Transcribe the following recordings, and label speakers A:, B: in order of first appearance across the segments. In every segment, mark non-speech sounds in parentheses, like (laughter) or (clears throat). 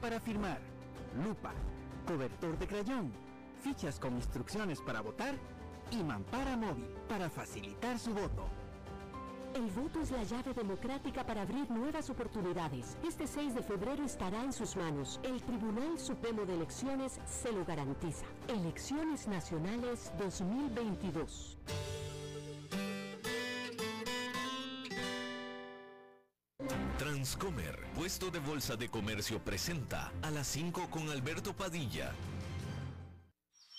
A: Para firmar, lupa, cobertor de crayón, fichas con instrucciones para votar y mampara móvil para facilitar su voto.
B: El voto es la llave democrática para abrir nuevas oportunidades. Este 6 de febrero estará en sus manos. El Tribunal Supremo de Elecciones se lo garantiza. Elecciones Nacionales 2022.
C: Transcomer, puesto de bolsa de comercio, presenta a las 5 con Alberto Padilla.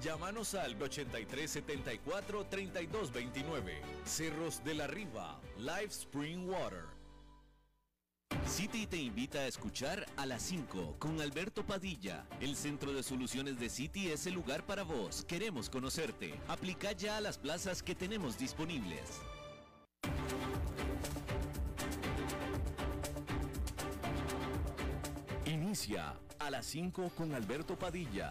C: Llámanos al 8374-3229. Cerros de la Riva, Live Spring Water. City te invita a escuchar a las 5 con Alberto Padilla. El centro de soluciones de City es el lugar para vos. Queremos conocerte. Aplica ya a las plazas que tenemos disponibles. Inicia a las 5 con Alberto Padilla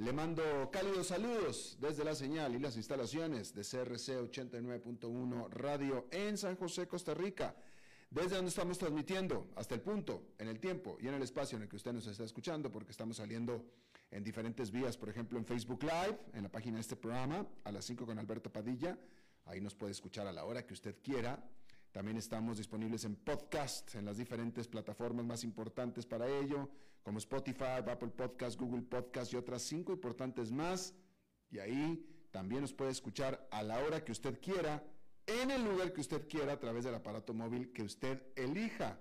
D: Le mando cálidos saludos desde la señal y las instalaciones de CRC 89.1 Radio en San José, Costa Rica, desde donde estamos transmitiendo hasta el punto, en el tiempo y en el espacio en el que usted nos está escuchando, porque estamos saliendo en diferentes vías, por ejemplo en Facebook Live, en la página de este programa, a las 5 con Alberto Padilla. Ahí nos puede escuchar a la hora que usted quiera. También estamos disponibles en podcast, en las diferentes plataformas más importantes para ello, como Spotify, Apple Podcast, Google Podcast y otras cinco importantes más. Y ahí también nos puede escuchar a la hora que usted quiera, en el lugar que usted quiera, a través del aparato móvil que usted elija.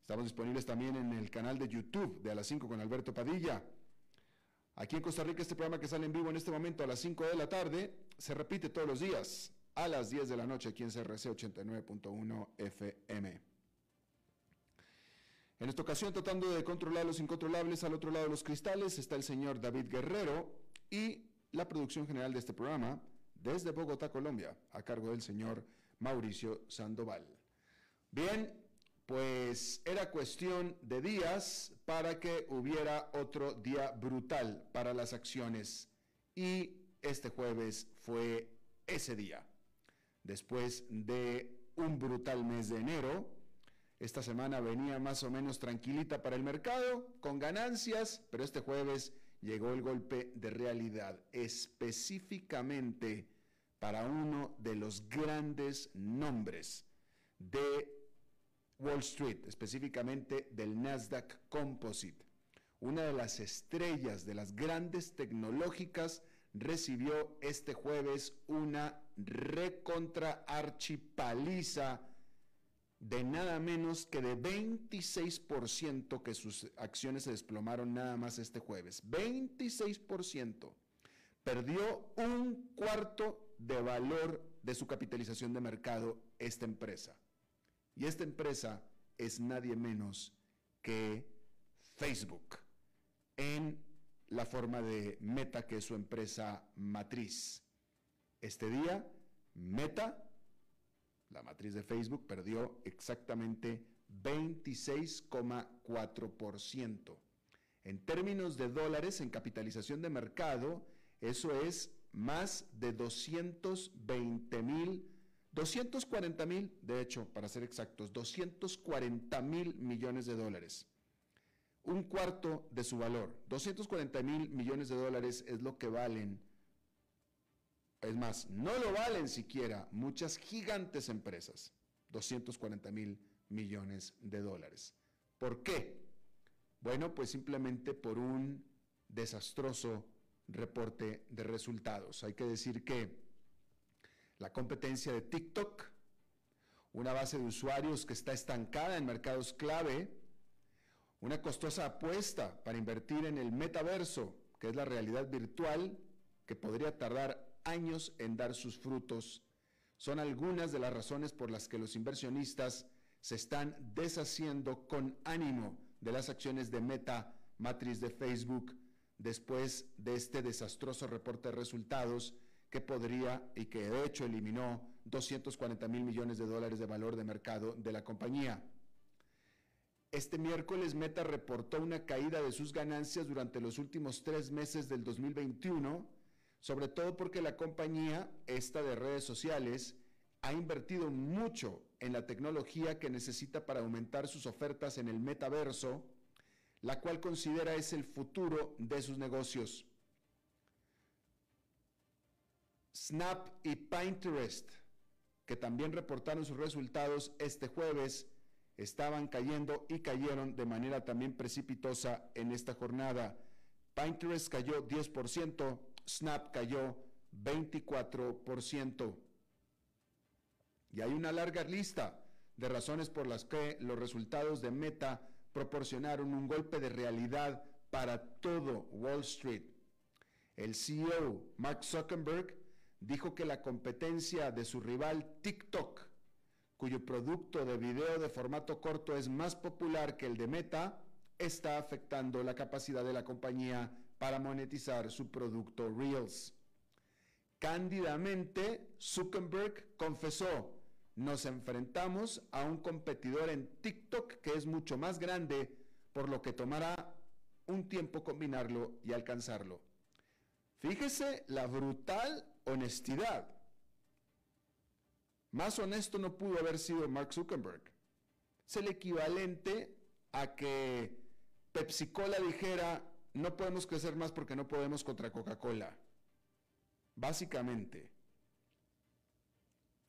D: Estamos disponibles también en el canal de YouTube de a las 5 con Alberto Padilla. Aquí en Costa Rica este programa que sale en vivo en este momento a las 5 de la tarde se repite todos los días a las 10 de la noche aquí en CRC 89.1 FM. En esta ocasión, tratando de controlar los incontrolables al otro lado de los cristales, está el señor David Guerrero y la producción general de este programa desde Bogotá, Colombia, a cargo del señor Mauricio Sandoval. Bien, pues era cuestión de días para que hubiera otro día brutal para las acciones y este jueves fue ese día después de un brutal mes de enero. Esta semana venía más o menos tranquilita para el mercado, con ganancias, pero este jueves llegó el golpe de realidad, específicamente para uno de los grandes nombres de Wall Street, específicamente del Nasdaq Composite. Una de las estrellas de las grandes tecnológicas recibió este jueves una recontra archipaliza de nada menos que de 26% que sus acciones se desplomaron nada más este jueves. 26%. Perdió un cuarto de valor de su capitalización de mercado esta empresa. Y esta empresa es nadie menos que Facebook en la forma de Meta, que es su empresa matriz. Este día, Meta, la matriz de Facebook, perdió exactamente 26,4%. En términos de dólares en capitalización de mercado, eso es más de 220 mil, 240 mil, de hecho, para ser exactos, 240 mil millones de dólares un cuarto de su valor. 240 mil millones de dólares es lo que valen, es más, no lo valen siquiera muchas gigantes empresas. 240 mil millones de dólares. ¿Por qué? Bueno, pues simplemente por un desastroso reporte de resultados. Hay que decir que la competencia de TikTok, una base de usuarios que está estancada en mercados clave, una costosa apuesta para invertir en el metaverso, que es la realidad virtual que podría tardar años en dar sus frutos, son algunas de las razones por las que los inversionistas se están deshaciendo con ánimo de las acciones de Meta, matriz de Facebook, después de este desastroso reporte de resultados que podría y que de hecho eliminó 240 mil millones de dólares de valor de mercado de la compañía. Este miércoles Meta reportó una caída de sus ganancias durante los últimos tres meses del 2021, sobre todo porque la compañía, esta de redes sociales, ha invertido mucho en la tecnología que necesita para aumentar sus ofertas en el metaverso, la cual considera es el futuro de sus negocios. Snap y Pinterest, que también reportaron sus resultados este jueves, estaban cayendo y cayeron de manera también precipitosa en esta jornada. Pinterest cayó 10%, Snap cayó 24%. Y hay una larga lista de razones por las que los resultados de Meta proporcionaron un golpe de realidad para todo Wall Street. El CEO Mark Zuckerberg dijo que la competencia de su rival TikTok, cuyo producto de video de formato corto es más popular que el de Meta, está afectando la capacidad de la compañía para monetizar su producto Reels. Cándidamente, Zuckerberg confesó nos enfrentamos a un competidor en TikTok que es mucho más grande, por lo que tomará un tiempo combinarlo y alcanzarlo. Fíjese la brutal honestidad. Más honesto no pudo haber sido Mark Zuckerberg. Es el equivalente a que Pepsi Cola dijera, no podemos crecer más porque no podemos contra Coca-Cola. Básicamente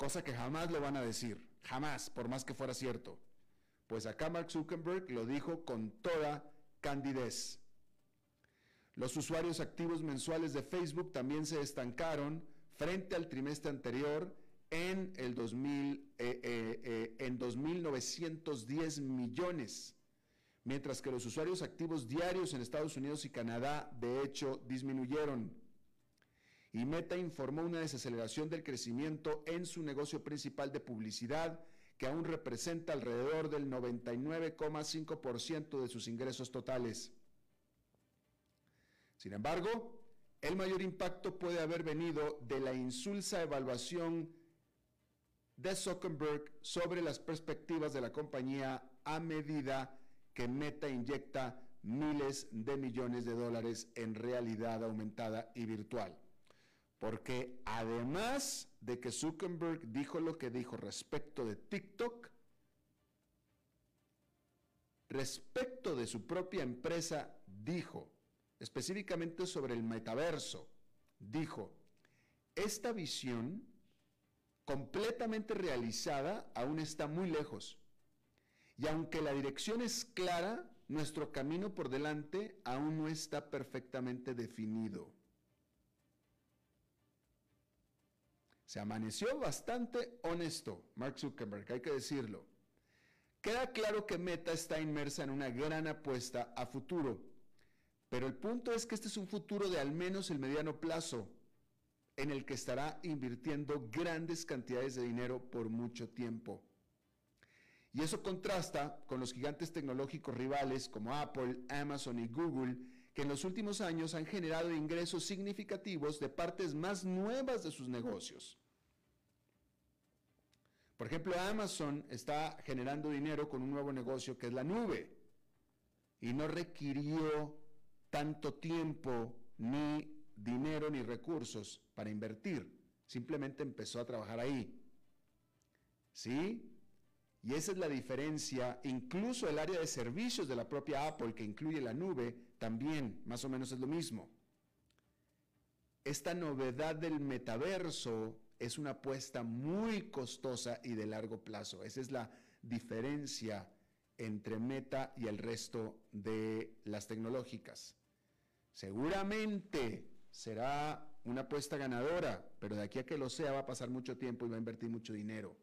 D: cosa que jamás lo van a decir, jamás, por más que fuera cierto. Pues acá Mark Zuckerberg lo dijo con toda candidez. Los usuarios activos mensuales de Facebook también se estancaron frente al trimestre anterior en el 2000, eh, eh, eh, en 2.910 millones, mientras que los usuarios activos diarios en Estados Unidos y Canadá de hecho disminuyeron y Meta informó una desaceleración del crecimiento en su negocio principal de publicidad, que aún representa alrededor del 99,5% de sus ingresos totales. Sin embargo, el mayor impacto puede haber venido de la insulsa evaluación de Zuckerberg sobre las perspectivas de la compañía a medida que Meta inyecta miles de millones de dólares en realidad aumentada y virtual. Porque además de que Zuckerberg dijo lo que dijo respecto de TikTok, respecto de su propia empresa, dijo, específicamente sobre el metaverso, dijo, esta visión completamente realizada aún está muy lejos. Y aunque la dirección es clara, nuestro camino por delante aún no está perfectamente definido. Se amaneció bastante honesto, Mark Zuckerberg, hay que decirlo. Queda claro que Meta está inmersa en una gran apuesta a futuro, pero el punto es que este es un futuro de al menos el mediano plazo, en el que estará invirtiendo grandes cantidades de dinero por mucho tiempo. Y eso contrasta con los gigantes tecnológicos rivales como Apple, Amazon y Google, que en los últimos años han generado ingresos significativos de partes más nuevas de sus negocios. Por ejemplo, Amazon está generando dinero con un nuevo negocio que es la nube y no requirió tanto tiempo, ni dinero, ni recursos para invertir. Simplemente empezó a trabajar ahí. ¿Sí? Y esa es la diferencia. Incluso el área de servicios de la propia Apple, que incluye la nube, también más o menos es lo mismo. Esta novedad del metaverso es una apuesta muy costosa y de largo plazo. Esa es la diferencia entre Meta y el resto de las tecnológicas. Seguramente será una apuesta ganadora, pero de aquí a que lo sea va a pasar mucho tiempo y va a invertir mucho dinero.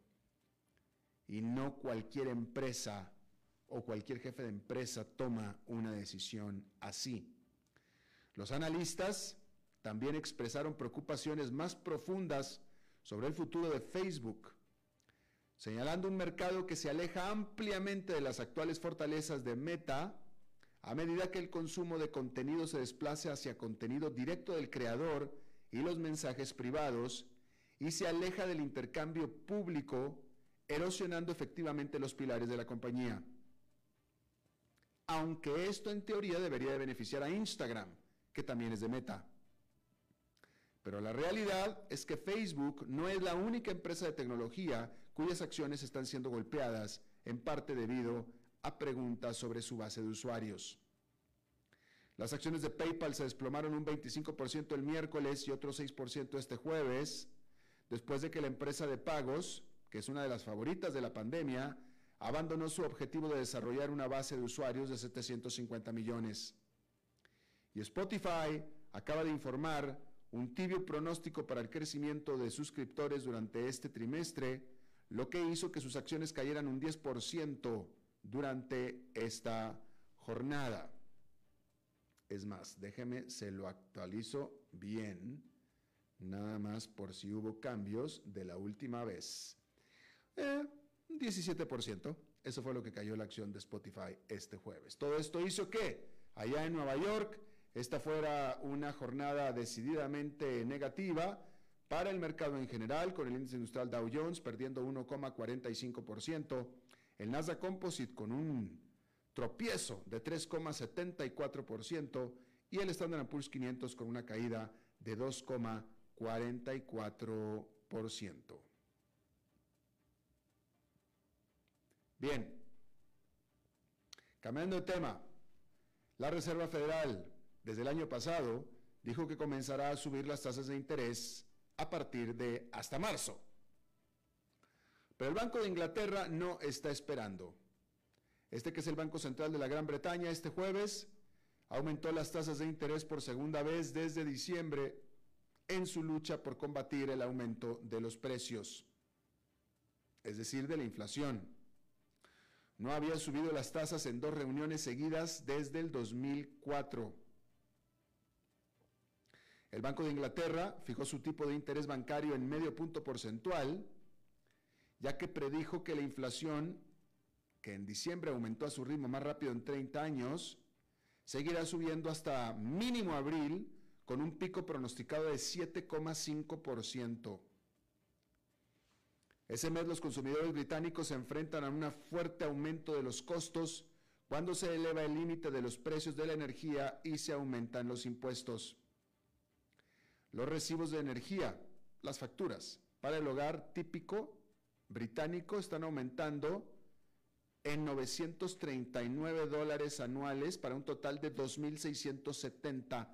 D: Y no cualquier empresa o cualquier jefe de empresa toma una decisión así. Los analistas también expresaron preocupaciones más profundas sobre el futuro de Facebook, señalando un mercado que se aleja ampliamente de las actuales fortalezas de Meta a medida que el consumo de contenido se desplace hacia contenido directo del creador y los mensajes privados y se aleja del intercambio público, erosionando efectivamente los pilares de la compañía. Aunque esto en teoría debería de beneficiar a Instagram, que también es de Meta. Pero la realidad es que Facebook no es la única empresa de tecnología cuyas acciones están siendo golpeadas, en parte debido a preguntas sobre su base de usuarios. Las acciones de PayPal se desplomaron un 25% el miércoles y otro 6% este jueves, después de que la empresa de pagos, que es una de las favoritas de la pandemia, abandonó su objetivo de desarrollar una base de usuarios de 750 millones. Y Spotify acaba de informar un tibio pronóstico para el crecimiento de suscriptores durante este trimestre, lo que hizo que sus acciones cayeran un 10% durante esta jornada. Es más, déjeme, se lo actualizo bien, nada más por si hubo cambios de la última vez. Eh, 17%, eso fue lo que cayó la acción de Spotify este jueves. Todo esto hizo que allá en Nueva York esta fuera una jornada decididamente negativa para el mercado en general, con el índice industrial Dow Jones perdiendo 1,45%, el Nasdaq Composite con un tropiezo de 3,74% y el Standard Poor's 500 con una caída de 2,44%. Bien, cambiando de tema, la Reserva Federal desde el año pasado, dijo que comenzará a subir las tasas de interés a partir de hasta marzo. Pero el Banco de Inglaterra no está esperando. Este que es el Banco Central de la Gran Bretaña este jueves aumentó las tasas de interés por segunda vez desde diciembre en su lucha por combatir el aumento de los precios, es decir, de la inflación. No había subido las tasas en dos reuniones seguidas desde el 2004. El Banco de Inglaterra fijó su tipo de interés bancario en medio punto porcentual, ya que predijo que la inflación, que en diciembre aumentó a su ritmo más rápido en 30 años, seguirá subiendo hasta mínimo abril con un pico pronosticado de 7,5%. Ese mes los consumidores británicos se enfrentan a un fuerte aumento de los costos cuando se eleva el límite de los precios de la energía y se aumentan los impuestos. Los recibos de energía, las facturas para el hogar típico británico están aumentando en 939 dólares anuales para un total de 2.670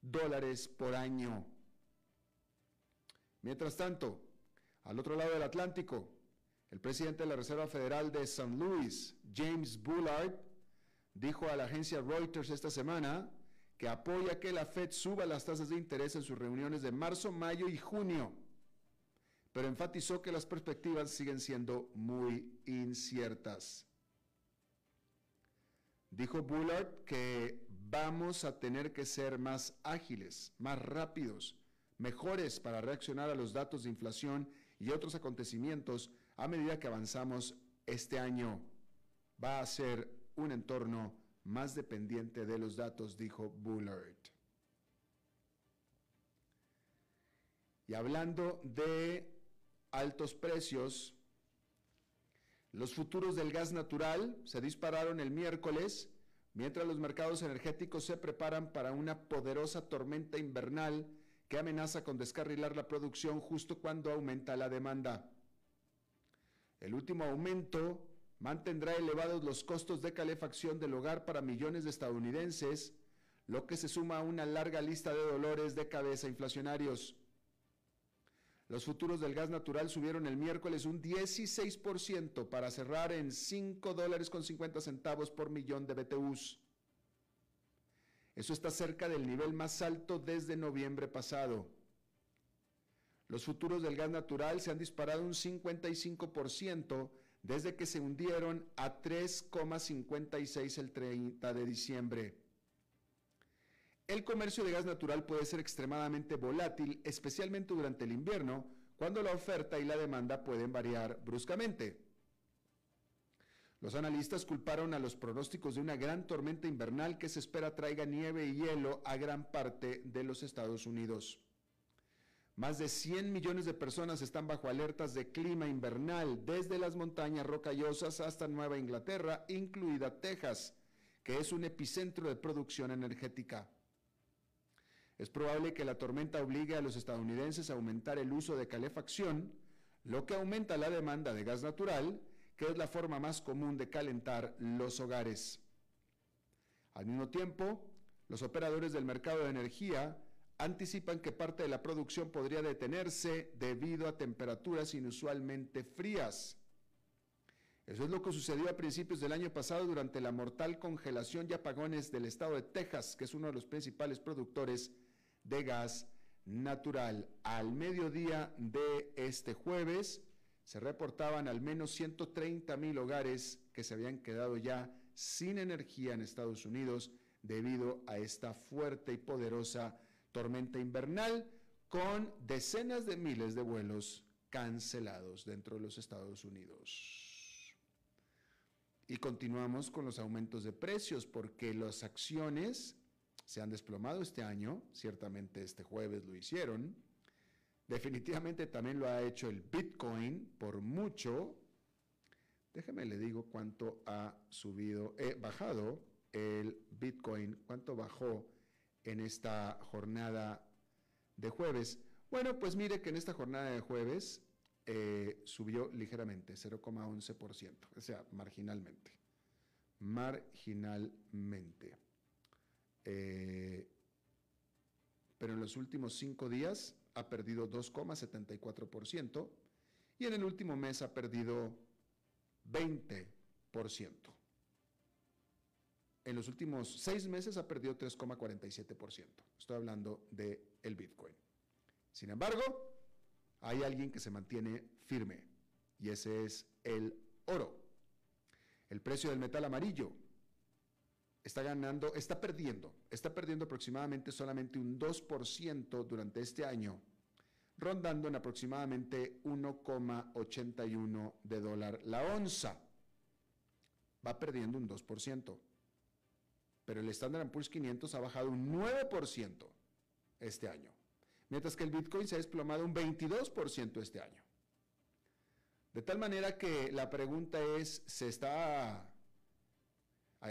D: dólares por año. Mientras tanto, al otro lado del Atlántico, el presidente de la Reserva Federal de St. Louis, James Bullard, dijo a la agencia Reuters esta semana que apoya que la Fed suba las tasas de interés en sus reuniones de marzo, mayo y junio, pero enfatizó que las perspectivas siguen siendo muy inciertas. Dijo Bullard que vamos a tener que ser más ágiles, más rápidos, mejores para reaccionar a los datos de inflación y otros acontecimientos a medida que avanzamos este año. Va a ser un entorno más dependiente de los datos, dijo Bullard. Y hablando de altos precios, los futuros del gas natural se dispararon el miércoles, mientras los mercados energéticos se preparan para una poderosa tormenta invernal que amenaza con descarrilar la producción justo cuando aumenta la demanda. El último aumento mantendrá elevados los costos de calefacción del hogar para millones de estadounidenses, lo que se suma a una larga lista de dolores de cabeza inflacionarios. Los futuros del gas natural subieron el miércoles un 16% para cerrar en 5 dólares con 50 centavos por millón de BTUs. Eso está cerca del nivel más alto desde noviembre pasado. Los futuros del gas natural se han disparado un 55% desde que se hundieron a 3,56 el 30 de diciembre. El comercio de gas natural puede ser extremadamente volátil, especialmente durante el invierno, cuando la oferta y la demanda pueden variar bruscamente. Los analistas culparon a los pronósticos de una gran tormenta invernal que se espera traiga nieve y hielo a gran parte de los Estados Unidos. Más de 100 millones de personas están bajo alertas de clima invernal, desde las montañas rocallosas hasta Nueva Inglaterra, incluida Texas, que es un epicentro de producción energética. Es probable que la tormenta obligue a los estadounidenses a aumentar el uso de calefacción, lo que aumenta la demanda de gas natural que es la forma más común de calentar los hogares. Al mismo tiempo, los operadores del mercado de energía anticipan que parte de la producción podría detenerse debido a temperaturas inusualmente frías. Eso es lo que sucedió a principios del año pasado durante la mortal congelación y apagones del estado de Texas, que es uno de los principales productores de gas natural. Al mediodía de este jueves, se reportaban al menos 130 mil hogares que se habían quedado ya sin energía en Estados Unidos debido a esta fuerte y poderosa tormenta invernal con decenas de miles de vuelos cancelados dentro de los Estados Unidos. Y continuamos con los aumentos de precios porque las acciones se han desplomado este año, ciertamente este jueves lo hicieron, Definitivamente también lo ha hecho el Bitcoin por mucho. Déjeme le digo cuánto ha subido, eh, bajado el Bitcoin, cuánto bajó en esta jornada de jueves. Bueno, pues mire que en esta jornada de jueves eh, subió ligeramente, 0,11%, o sea, marginalmente. Marginalmente. Eh, pero en los últimos cinco días ha perdido 2,74% y en el último mes ha perdido 20%. En los últimos seis meses ha perdido 3,47%. Estoy hablando del el Bitcoin. Sin embargo, hay alguien que se mantiene firme y ese es el oro. El precio del metal amarillo está ganando, está perdiendo, está perdiendo aproximadamente solamente un 2% durante este año, rondando en aproximadamente 1,81 de dólar la onza. Va perdiendo un 2%. Pero el Standard Poor's 500 ha bajado un 9% este año, mientras que el Bitcoin se ha desplomado un 22% este año. De tal manera que la pregunta es, ¿se está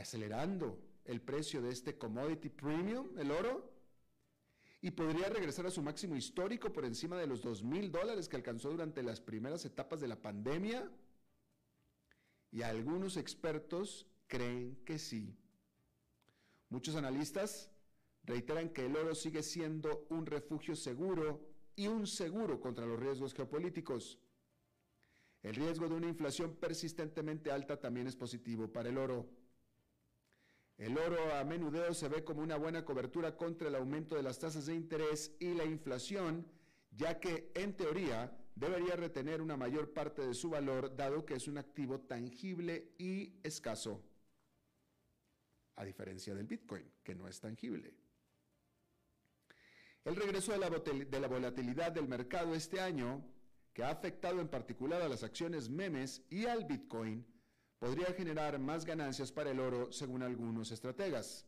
D: acelerando el precio de este commodity premium, el oro, y podría regresar a su máximo histórico por encima de los 2 mil dólares que alcanzó durante las primeras etapas de la pandemia. Y algunos expertos creen que sí. Muchos analistas reiteran que el oro sigue siendo un refugio seguro y un seguro contra los riesgos geopolíticos. El riesgo de una inflación persistentemente alta también es positivo para el oro. El oro a menudeo se ve como una buena cobertura contra el aumento de las tasas de interés y la inflación, ya que en teoría debería retener una mayor parte de su valor dado que es un activo tangible y escaso, a diferencia del Bitcoin, que no es tangible. El regreso de la, de la volatilidad del mercado este año, que ha afectado en particular a las acciones memes y al Bitcoin, podría generar más ganancias para el oro según algunos estrategas.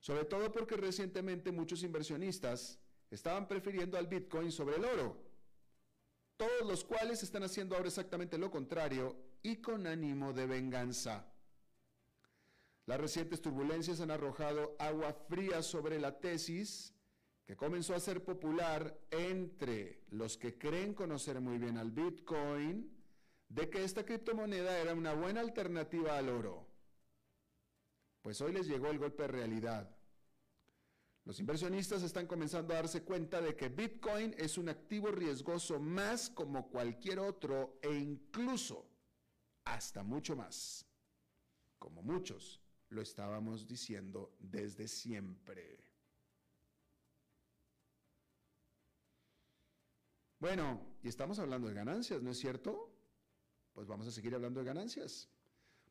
D: Sobre todo porque recientemente muchos inversionistas estaban prefiriendo al Bitcoin sobre el oro, todos los cuales están haciendo ahora exactamente lo contrario y con ánimo de venganza. Las recientes turbulencias han arrojado agua fría sobre la tesis que comenzó a ser popular entre los que creen conocer muy bien al Bitcoin de que esta criptomoneda era una buena alternativa al oro. Pues hoy les llegó el golpe de realidad. Los inversionistas están comenzando a darse cuenta de que Bitcoin es un activo riesgoso más como cualquier otro e incluso hasta mucho más, como muchos lo estábamos diciendo desde siempre. Bueno, y estamos hablando de ganancias, ¿no es cierto? Pues vamos a seguir hablando de ganancias.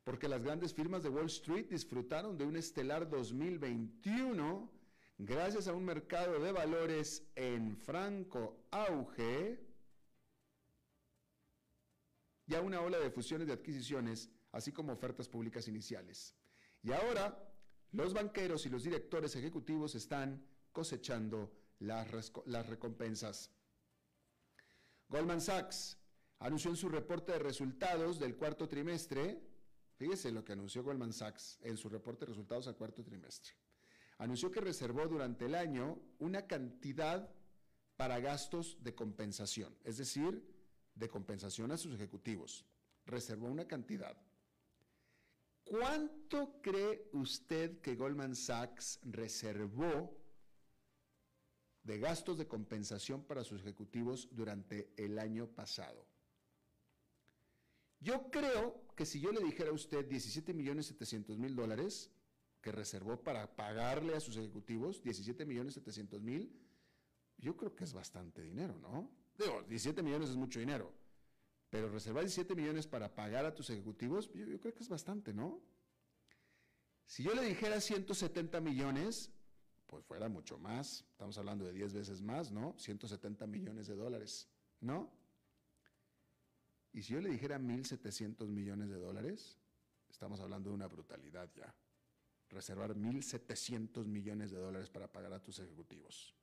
D: Porque las grandes firmas de Wall Street disfrutaron de un estelar 2021 gracias a un mercado de valores en franco auge y a una ola de fusiones de adquisiciones, así como ofertas públicas iniciales. Y ahora los banqueros y los directores ejecutivos están cosechando las, recompensas. Goldman Sachs anunció en su reporte de resultados del cuarto trimestre, fíjese lo que anunció Goldman Sachs en su reporte de resultados al cuarto trimestre, anunció que reservó durante el año una cantidad para gastos de compensación, es decir, de compensación a sus ejecutivos. Reservó una cantidad. ¿Cuánto cree usted que Goldman Sachs reservó de gastos de compensación para sus ejecutivos durante el año pasado. Yo creo que si yo le dijera a usted 17 millones 700 mil dólares que reservó para pagarle a sus ejecutivos, 17 millones 700 mil, yo creo que es bastante dinero, ¿no? Digo, 17 millones es mucho dinero, pero reservar 17 millones para pagar a tus ejecutivos, yo, yo creo que es bastante, ¿no? Si yo le dijera 170 millones, pues fuera mucho más, estamos hablando de 10 veces más, ¿no? 170 millones de dólares, ¿no? Y si yo le dijera 1.700 millones de dólares, estamos hablando de una brutalidad ya. Reservar 1.700 millones de dólares para pagar a tus ejecutivos.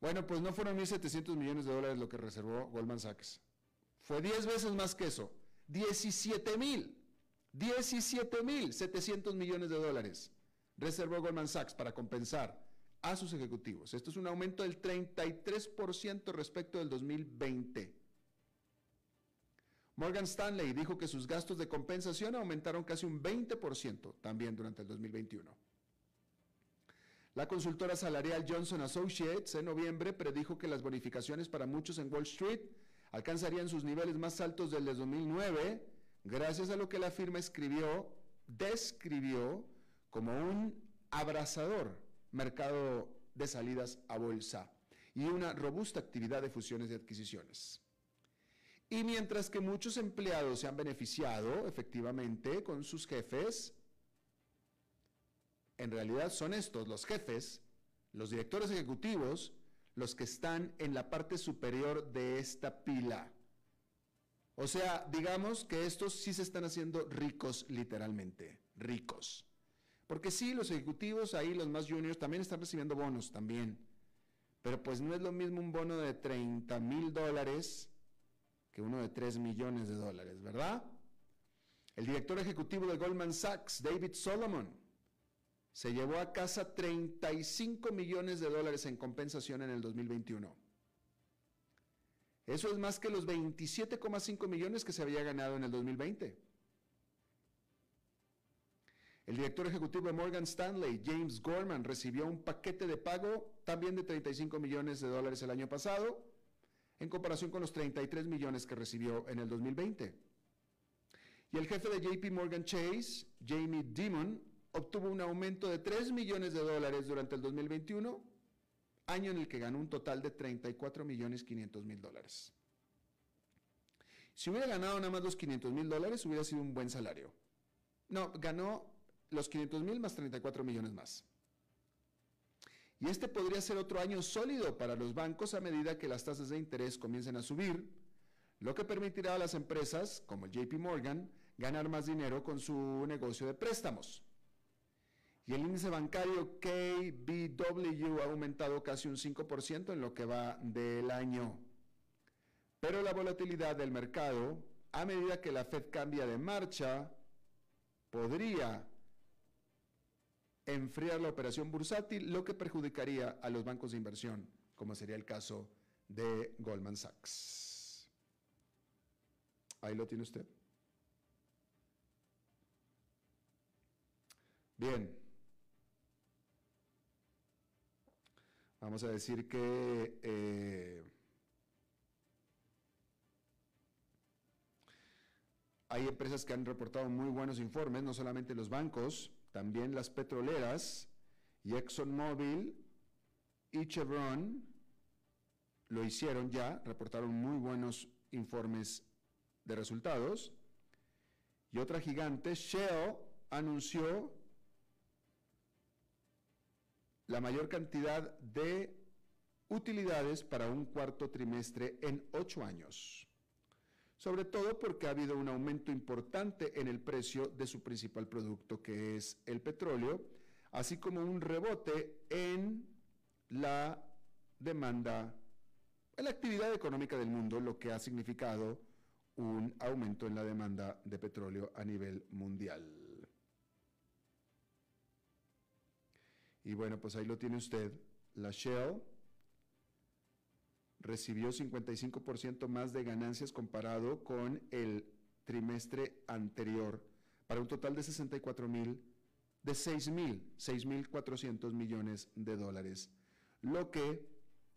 D: Bueno, pues no fueron 1.700 millones de dólares lo que reservó Goldman Sachs. Fue 10 veces más que eso. 17 mil. 17 mil 700 millones de dólares reservó Goldman Sachs para compensar a sus ejecutivos. Esto es un aumento del 33% respecto del 2020. Morgan Stanley dijo que sus gastos de compensación aumentaron casi un 20% también durante el 2021. La consultora salarial Johnson Associates en noviembre predijo que las bonificaciones para muchos en Wall Street alcanzarían sus niveles más altos del 2009, gracias a lo que la firma escribió, describió como un abrazador mercado de salidas a bolsa y una robusta actividad de fusiones y adquisiciones. Y mientras que muchos empleados se han beneficiado efectivamente con sus jefes, en realidad son estos, los jefes, los directores ejecutivos, los que están en la parte superior de esta pila. O sea, digamos que estos sí se están haciendo ricos literalmente, ricos. Porque sí, los ejecutivos ahí, los más juniors, también están recibiendo bonos también. Pero pues no es lo mismo un bono de 30 mil dólares uno de 3 millones de dólares, ¿verdad? El director ejecutivo de Goldman Sachs, David Solomon, se llevó a casa 35 millones de dólares en compensación en el 2021. Eso es más que los 27,5 millones que se había ganado en el 2020. El director ejecutivo de Morgan Stanley, James Gorman, recibió un paquete de pago también de 35 millones de dólares el año pasado, en comparación con los 33 millones que recibió en el 2020. Y el jefe de JP Morgan Chase, Jamie Dimon, obtuvo un aumento de 3 millones de dólares durante el 2021, año en el que ganó un total de 34 millones 500 mil dólares. Si hubiera ganado nada más los 500 mil dólares, hubiera sido un buen salario. No, ganó los 500 mil más 34 millones más. Y este podría ser otro año sólido para los bancos a medida que las tasas de interés comiencen a subir, lo que permitirá a las empresas, como el JP Morgan, ganar más dinero con su negocio de préstamos. Y el índice bancario KBW ha aumentado casi un 5% en lo que va del año. Pero la volatilidad del mercado, a medida que la Fed cambia de marcha, podría enfriar la operación bursátil, lo que perjudicaría a los bancos de inversión, como sería el caso de Goldman Sachs. Ahí lo tiene usted. Bien. Vamos a decir que eh, hay hay empresas que han reportado muy buenos informes, no solamente los bancos, también las petroleras y ExxonMobil y Chevron lo hicieron ya, reportaron muy buenos informes de resultados. Y otra gigante, Shell, anunció la mayor cantidad de utilidades para un cuarto trimestre en ocho años. Sobre todo porque ha habido un aumento importante en el precio de su principal producto, que es el petróleo, así como un rebote en la demanda, en la actividad económica del mundo, lo que ha significado un aumento en la demanda de petróleo a nivel mundial. Y bueno, pues ahí lo tiene usted. La Shell recibió 55% más de ganancias comparado con el trimestre anterior, para un total de 64 mil, de 6 mil, 6 mil 400 millones de dólares, lo que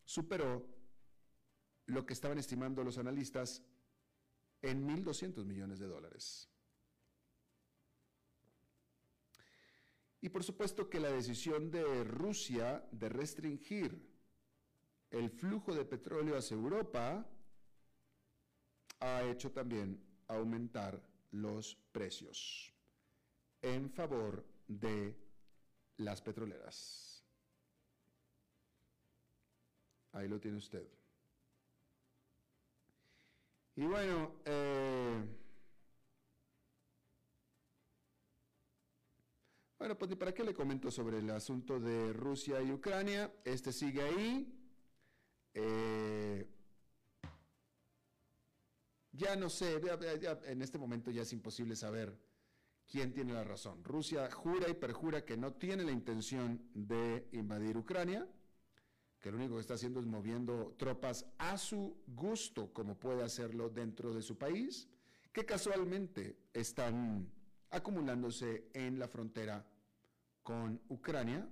D: superó lo que estaban estimando los analistas en 1.200 millones de dólares. Y por supuesto que la decisión de Rusia de restringir el flujo de petróleo hacia Europa ha hecho también aumentar los precios en favor de las petroleras. Ahí lo tiene usted. Y bueno, eh, bueno, pues para qué le comento sobre el asunto de Rusia y Ucrania. Este sigue ahí. Eh, ya no sé, en este momento ya es imposible saber quién tiene la razón. Rusia jura y perjura que no tiene la intención de invadir Ucrania que lo único que está haciendo es moviendo tropas a su gusto, como puede hacerlo dentro de su país, que casualmente están acumulándose en la frontera con Ucrania,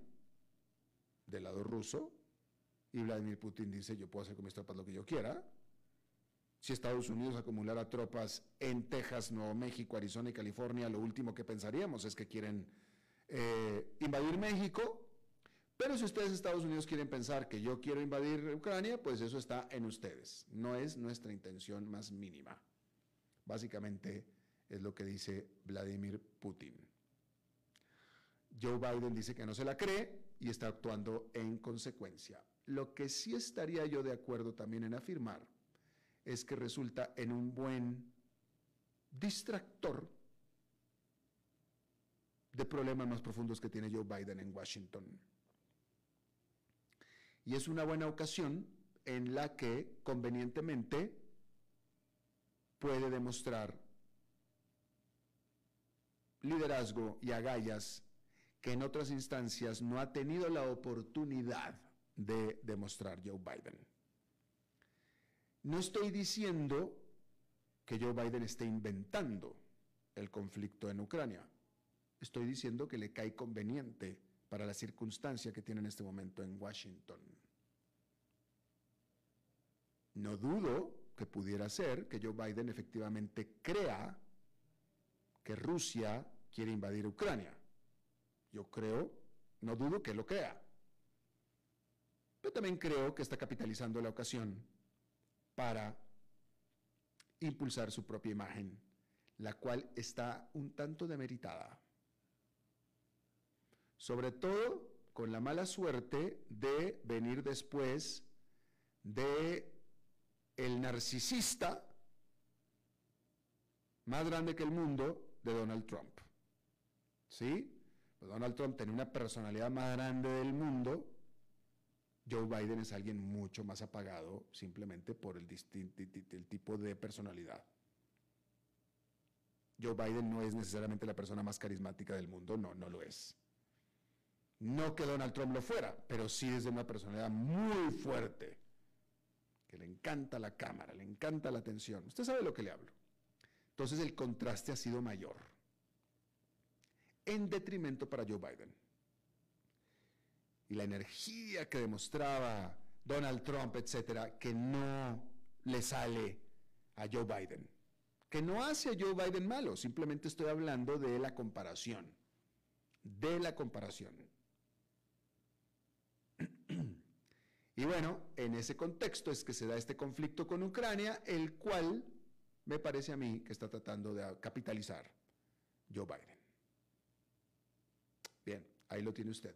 D: del lado ruso, y Vladimir Putin dice, yo puedo hacer con mis tropas lo que yo quiera. Si Estados Unidos acumulara tropas en Texas, Nuevo México, Arizona y California, lo último que pensaríamos es que quieren eh, invadir México pero si ustedes, Estados Unidos, quieren pensar que yo quiero invadir Ucrania, pues eso está en ustedes. No es nuestra intención más mínima. Básicamente es lo que dice Vladimir Putin. Joe Biden dice que no se la cree y está actuando en consecuencia. Lo que sí estaría yo de acuerdo también en afirmar es que resulta en un buen distractor de problemas más profundos que tiene Joe Biden en Washington. Y es una buena ocasión en la que convenientemente puede demostrar liderazgo y agallas que en otras instancias no ha tenido la oportunidad de demostrar Joe Biden. No estoy diciendo que Joe Biden esté inventando el conflicto en Ucrania. Estoy diciendo que le cae conveniente para la circunstancia que tiene en este momento en Washington. No dudo que pudiera ser que Joe Biden efectivamente crea que Rusia quiere invadir Ucrania. Yo creo, no dudo que lo crea. Pero también creo que está capitalizando la ocasión para impulsar su propia imagen, la cual está un tanto demeritada sobre todo con la mala suerte de venir después de el narcisista más grande que el mundo de Donald Trump. ¿Sí? Pues Donald Trump tiene una personalidad más grande del mundo. Joe Biden es alguien mucho más apagado simplemente por el, tipo de personalidad. Joe Biden no es necesariamente la persona más carismática del mundo, no, no lo es. No que Donald Trump lo fuera, pero sí es de una personalidad muy fuerte, que le encanta la cámara, le encanta la atención. Usted sabe de lo que le hablo. Entonces el contraste ha sido mayor, en detrimento para Joe Biden. Y la energía que demostraba Donald Trump, etcétera, que no le sale a Joe Biden, que no hace a Joe Biden malo, simplemente estoy hablando de la comparación, de la comparación. (clears throat) Y bueno, en ese contexto es que se da este conflicto con Ucrania, el cual me parece a mí que está tratando de capitalizar Joe Biden. Bien, ahí lo tiene usted.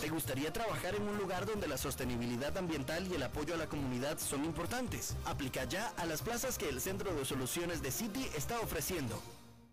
E: ¿Te gustaría trabajar en un lugar donde la sostenibilidad ambiental y el apoyo a la comunidad son importantes? Aplica ya a las plazas que el Centro de Soluciones de City está ofreciendo.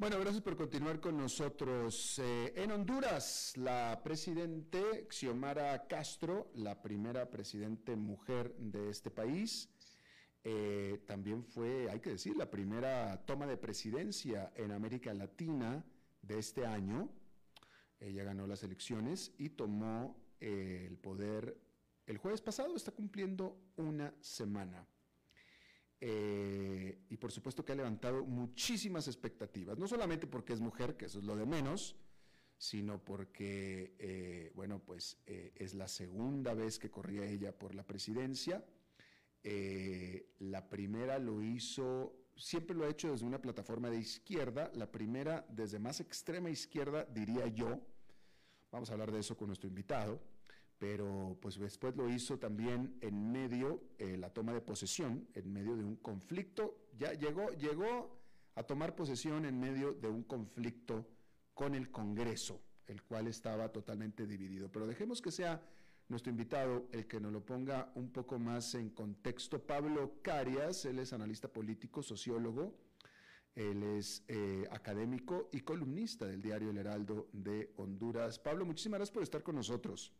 D: Bueno, gracias por continuar con nosotros. Eh, en Honduras, la presidente Xiomara Castro, la primera presidente mujer de este país, eh, también fue, hay que decir, la primera toma de presidencia en América Latina de este año. Ella ganó las elecciones y tomó eh, el poder el jueves pasado, está cumpliendo una semana. Eh, y por supuesto que ha levantado muchísimas expectativas, no solamente porque es mujer, que eso es lo de menos, sino porque, bueno, pues es la segunda vez que corría ella por la presidencia eh, la primera lo hizo, siempre lo ha hecho desde una plataforma de izquierda, la primera desde más extrema izquierda, diría yo. Vamos a hablar de eso con nuestro invitado, pero pues después lo hizo también en medio, eh, la toma de posesión, en medio de un conflicto, ya llegó, llegó a tomar posesión en medio de un conflicto con el Congreso, el cual estaba totalmente dividido. Pero dejemos que sea nuestro invitado, el que nos lo ponga un poco más en contexto. Pablo Carias, él es analista político, sociólogo, él es eh, académico y columnista del diario El Heraldo de Honduras. Pablo, muchísimas gracias por estar con nosotros.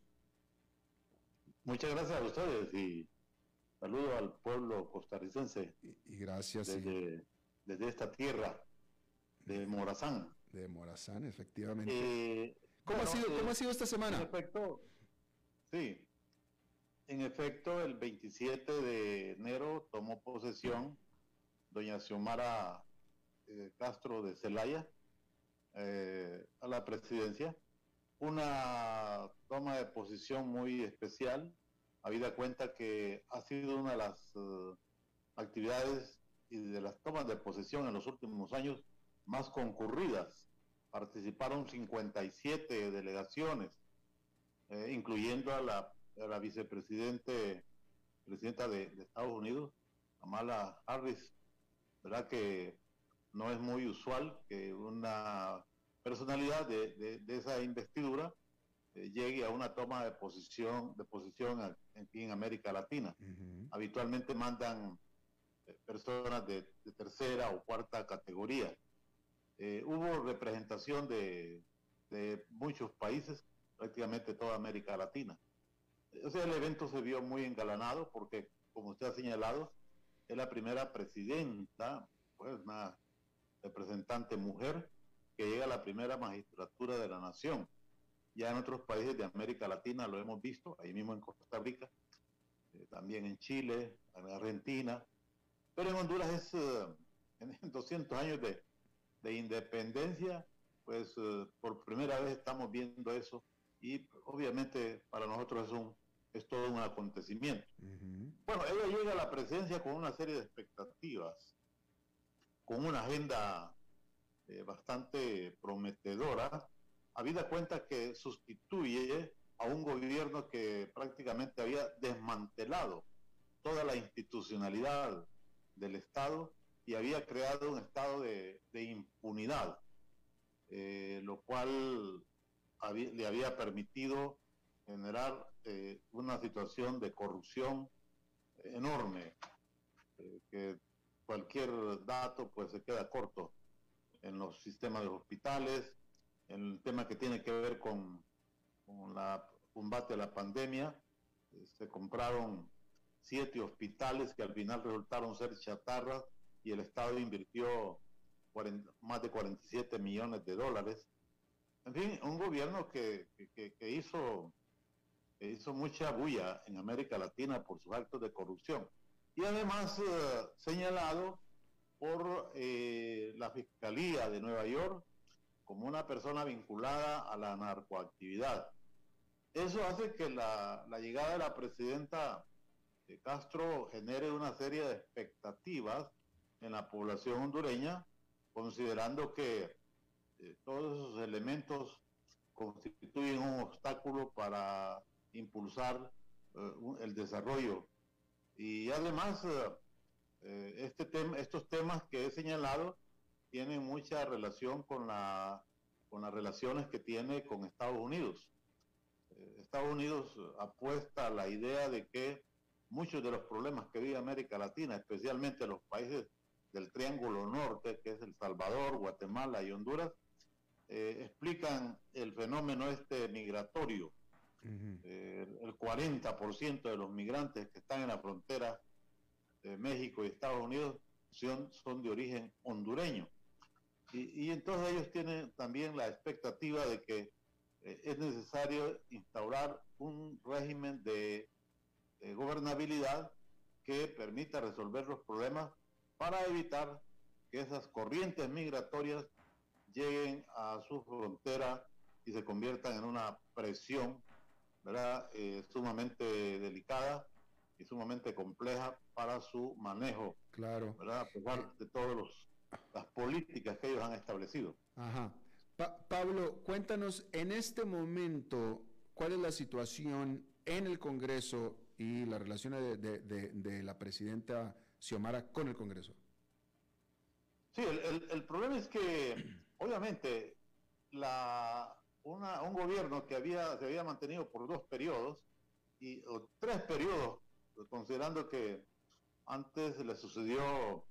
F: Muchas gracias a ustedes y saludo al pueblo costarricense.
D: Y, gracias.
F: Desde, desde, esta tierra de Morazán.
D: De Morazán, efectivamente. Eh, ¿Cómo, ha sido, ¿Cómo ha sido esta semana?
F: En efecto, Sí, en efecto, el 27 de enero tomó posesión doña Xiomara eh, Castro de Celaya eh, a la presidencia. Una toma de posición muy especial, habida cuenta que ha sido una de las eh, actividades y de las tomas de posesión en los últimos años más concurridas. Participaron 57 delegaciones eh, incluyendo a la la vicepresidente, presidenta de, Estados Unidos, Kamala Harris, ¿verdad? Que no es muy usual que una personalidad de, esa investidura eh, llegue a una toma de posición de posición en, América Latina. Habitualmente mandan eh, personas de, tercera o cuarta categoría. Eh, hubo representación de, de, muchos países, prácticamente toda América Latina. O sea, el evento se vio muy engalanado porque, como usted ha señalado, es la primera presidenta, pues una representante mujer que llega a la primera magistratura de la nación. Ya en otros países de América Latina lo hemos visto, ahí mismo en Costa Rica, eh, también en Chile, en Argentina, pero en Honduras es, eh, en 200 años de, independencia, pues eh, por primera vez estamos viendo eso y obviamente para nosotros es un es todo un acontecimiento. Bueno, ella llega a la presencia con una serie de expectativas, con una agenda eh, bastante prometedora, habida cuenta que sustituye a un gobierno que prácticamente había desmantelado toda la institucionalidad del Estado y había creado un estado de, impunidad, eh, lo cual le había permitido generar eh, una situación de corrupción enorme, eh, que cualquier dato pues se queda corto en los sistemas de hospitales, en el tema que tiene que ver con, con la combate a la pandemia, eh, se compraron siete hospitales que al final resultaron ser chatarras y el Estado invirtió más de 47 millones de dólares. En fin, un gobierno que, que, que hizo hizo mucha bulla en América Latina por sus actos de corrupción. Y además eh, señalado por eh, la Fiscalía de Nueva York como una persona vinculada a la narcoactividad. Eso hace que la, llegada de la presidenta de Castro genere una serie de expectativas en la población hondureña, considerando que eh, todos esos elementos constituyen un obstáculo para impulsar eh, el desarrollo. Y además, eh, este estos temas que he señalado tienen mucha relación con, la, con las relaciones que tiene con Estados Unidos. Estados Unidos apuesta a la idea de que muchos de los problemas que vive América Latina, especialmente los países del Triángulo Norte, que es El Salvador, Guatemala y Honduras, explican el fenómeno este migratorio eh, el 40% de los migrantes que están en la frontera de México y Estados Unidos son, son de origen hondureño. Y, entonces ellos tienen también la expectativa de que eh, es necesario instaurar un régimen de, gobernabilidad que permita resolver los problemas para evitar que esas corrientes migratorias lleguen a su frontera y se conviertan en una presión ¿verdad? Eh, sumamente delicada y sumamente compleja para su manejo.
D: Claro.
F: ¿verdad? A pesar de todas las políticas que ellos han establecido.
D: Ajá. Pablo, cuéntanos en este momento cuál es la situación en el Congreso y la relación de, de, la presidenta Xiomara con el Congreso.
F: Sí, el, el problema es que, obviamente, la, un gobierno que había, se había mantenido por dos periodos, y, o tres periodos, considerando que antes le sucedió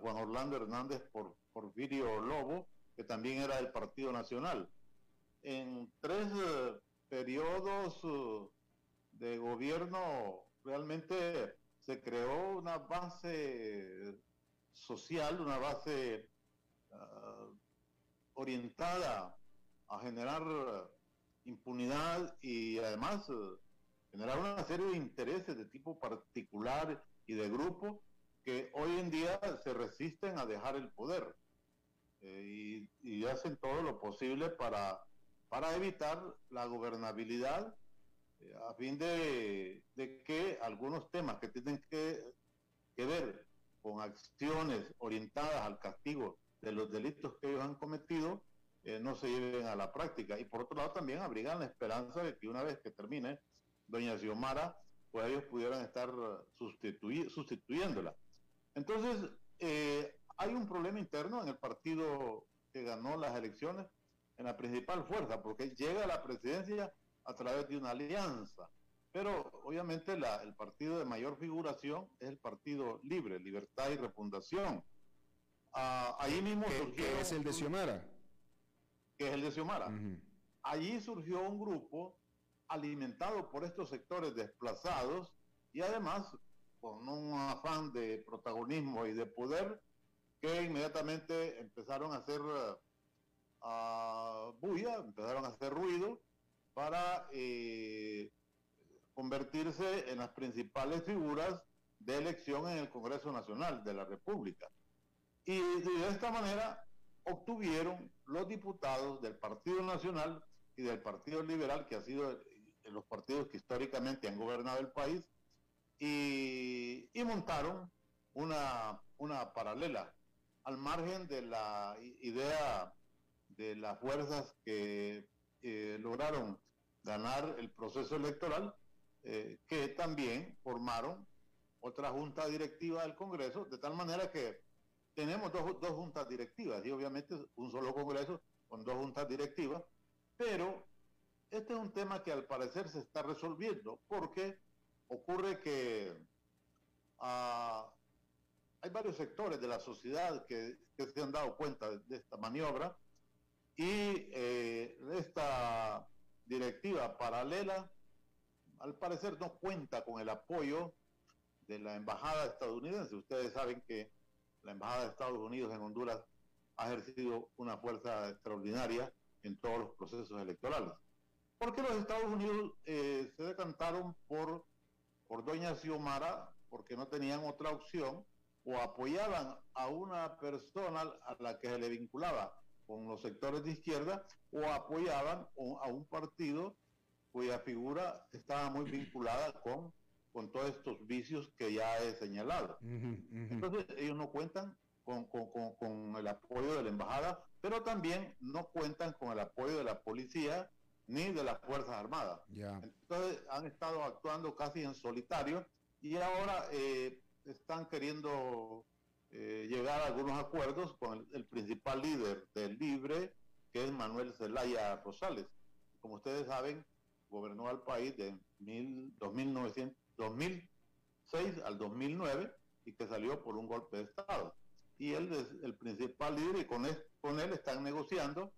F: Juan Orlando Hernández por Porfirio Lobo, que también era del Partido Nacional. En tres eh, periodos eh, de gobierno realmente se creó una base social, una base ah, orientada a generar impunidad y además eh, generar una serie de intereses de tipo particular y de grupo que hoy en día se resisten a dejar el poder eh, y, hacen todo lo posible para, para evitar la gobernabilidad eh, a fin de, que algunos temas que tienen que, ver con acciones orientadas al castigo de los delitos que ellos han cometido no se lleven a la práctica. Y por otro lado también abrigan la esperanza de que una vez que termine doña Xiomara, pues ellos pudieran estar sustituyéndola. Entonces, eh, hay un problema interno en el partido que ganó las elecciones, en la principal fuerza, porque llega a la presidencia a través de una alianza. Pero obviamente el partido de mayor figuración es el Partido Libre, Libertad y Refundación.
D: Ah, ahí mismo surgió... es el de Xiomara?
F: Que es el de Xiomara. Allí surgió un grupo alimentado por estos sectores desplazados y además con un afán de protagonismo y de poder que inmediatamente empezaron a hacer uh, bulla, empezaron a hacer ruido para eh, convertirse en las principales figuras de elección en el Congreso Nacional de la República. Y de esta manera obtuvieron los diputados del Partido Nacional y del Partido Liberal, que ha sido los partidos que históricamente han gobernado el país, y, montaron una, una paralela al margen de la idea de las fuerzas que eh, lograron ganar el proceso electoral, eh, que también formaron otra junta directiva del Congreso, de tal manera que tenemos dos, dos juntas directivas y obviamente un solo Congreso con dos juntas directivas, pero este es un tema que al parecer se está resolviendo porque ocurre que ah, hay varios sectores de la sociedad que, se han dado cuenta de, esta maniobra y eh, esta directiva paralela al parecer no cuenta con el apoyo de la embajada estadounidense. Ustedes saben que la embajada de Estados Unidos en Honduras ha ejercido una fuerza extraordinaria en todos los procesos electorales. Porque los Estados Unidos eh, se decantaron por, por Doña Xiomara porque no tenían otra opción o apoyaban a una persona a la que se le vinculaba con los sectores de izquierda o apoyaban a un partido cuya figura estaba muy (clears throat) vinculada con, con todos estos vicios que ya he señalado. Entonces ellos no cuentan con, con, el apoyo de la embajada, pero también no cuentan con el apoyo de la policía ni de las Fuerzas Armadas. Entonces han estado actuando casi en solitario y ahora eh, están queriendo eh, llegar a algunos acuerdos con el, principal líder del Libre, que es Manuel Zelaya Rosales. Como ustedes saben, gobernó al país de mil, 2006 al 2009 y que salió por un golpe de Estado. Y él es el principal líder y con, con él están negociando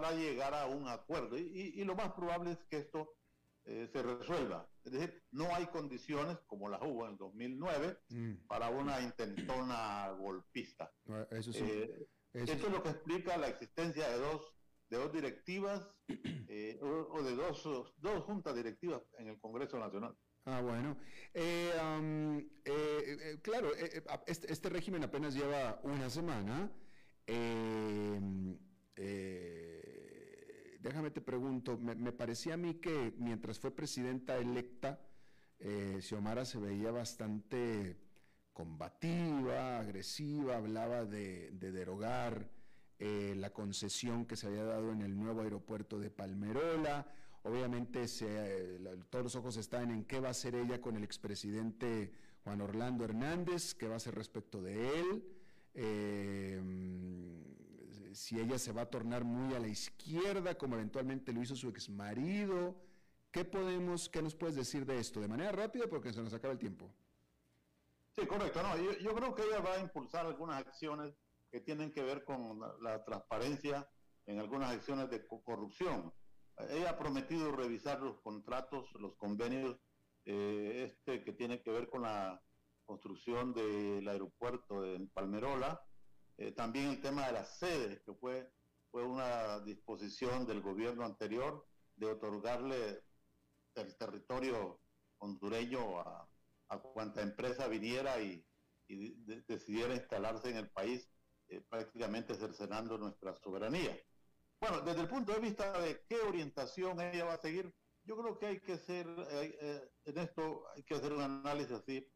F: para llegar a un acuerdo. Y, y lo más probable es que esto eh, se resuelva. Es decir, no hay condiciones como las hubo en el 2009 mm. para una intentona golpista. Eso, eh, eso, es lo que explica la existencia de dos de dos directivas (clears throat) eh, o, de dos, dos juntas directivas en el Congreso Nacional.
D: Ah, bueno. claro, este, este, régimen apenas lleva una semana. Eh, déjame te pregunto, me, parecía a mí que mientras fue presidenta electa, eh, Xiomara se veía bastante combativa, agresiva, hablaba de, derogar eh, la concesión que se había dado en el nuevo aeropuerto de Palmerola. Obviamente todos los ojos están en qué va a hacer ella con el expresidente Juan Orlando Hernández, qué va a hacer respecto de él. Si ella se va a tornar muy a la izquierda, como eventualmente lo hizo su ex marido. ¿Qué podemos, qué nos puedes decir de esto? De manera rápida porque se nos acaba el tiempo.
F: Sí, correcto. No, yo, creo que ella va a impulsar algunas acciones que tienen que ver con la, transparencia en algunas acciones de corrupción. Ella ha prometido revisar los contratos, los convenios, eh, este que tiene que ver con la construcción del aeropuerto en Palmerola, eh, también el tema de las sedes, que fue, fue una disposición del gobierno anterior de otorgarle el territorio hondureño a, a cuanta empresa viniera y, decidiera instalarse en el país, eh, prácticamente cercenando nuestra soberanía. Bueno, desde el punto de vista de qué orientación ella va a seguir, yo creo que hay que hacer, eh, en esto hay que hacer un análisis así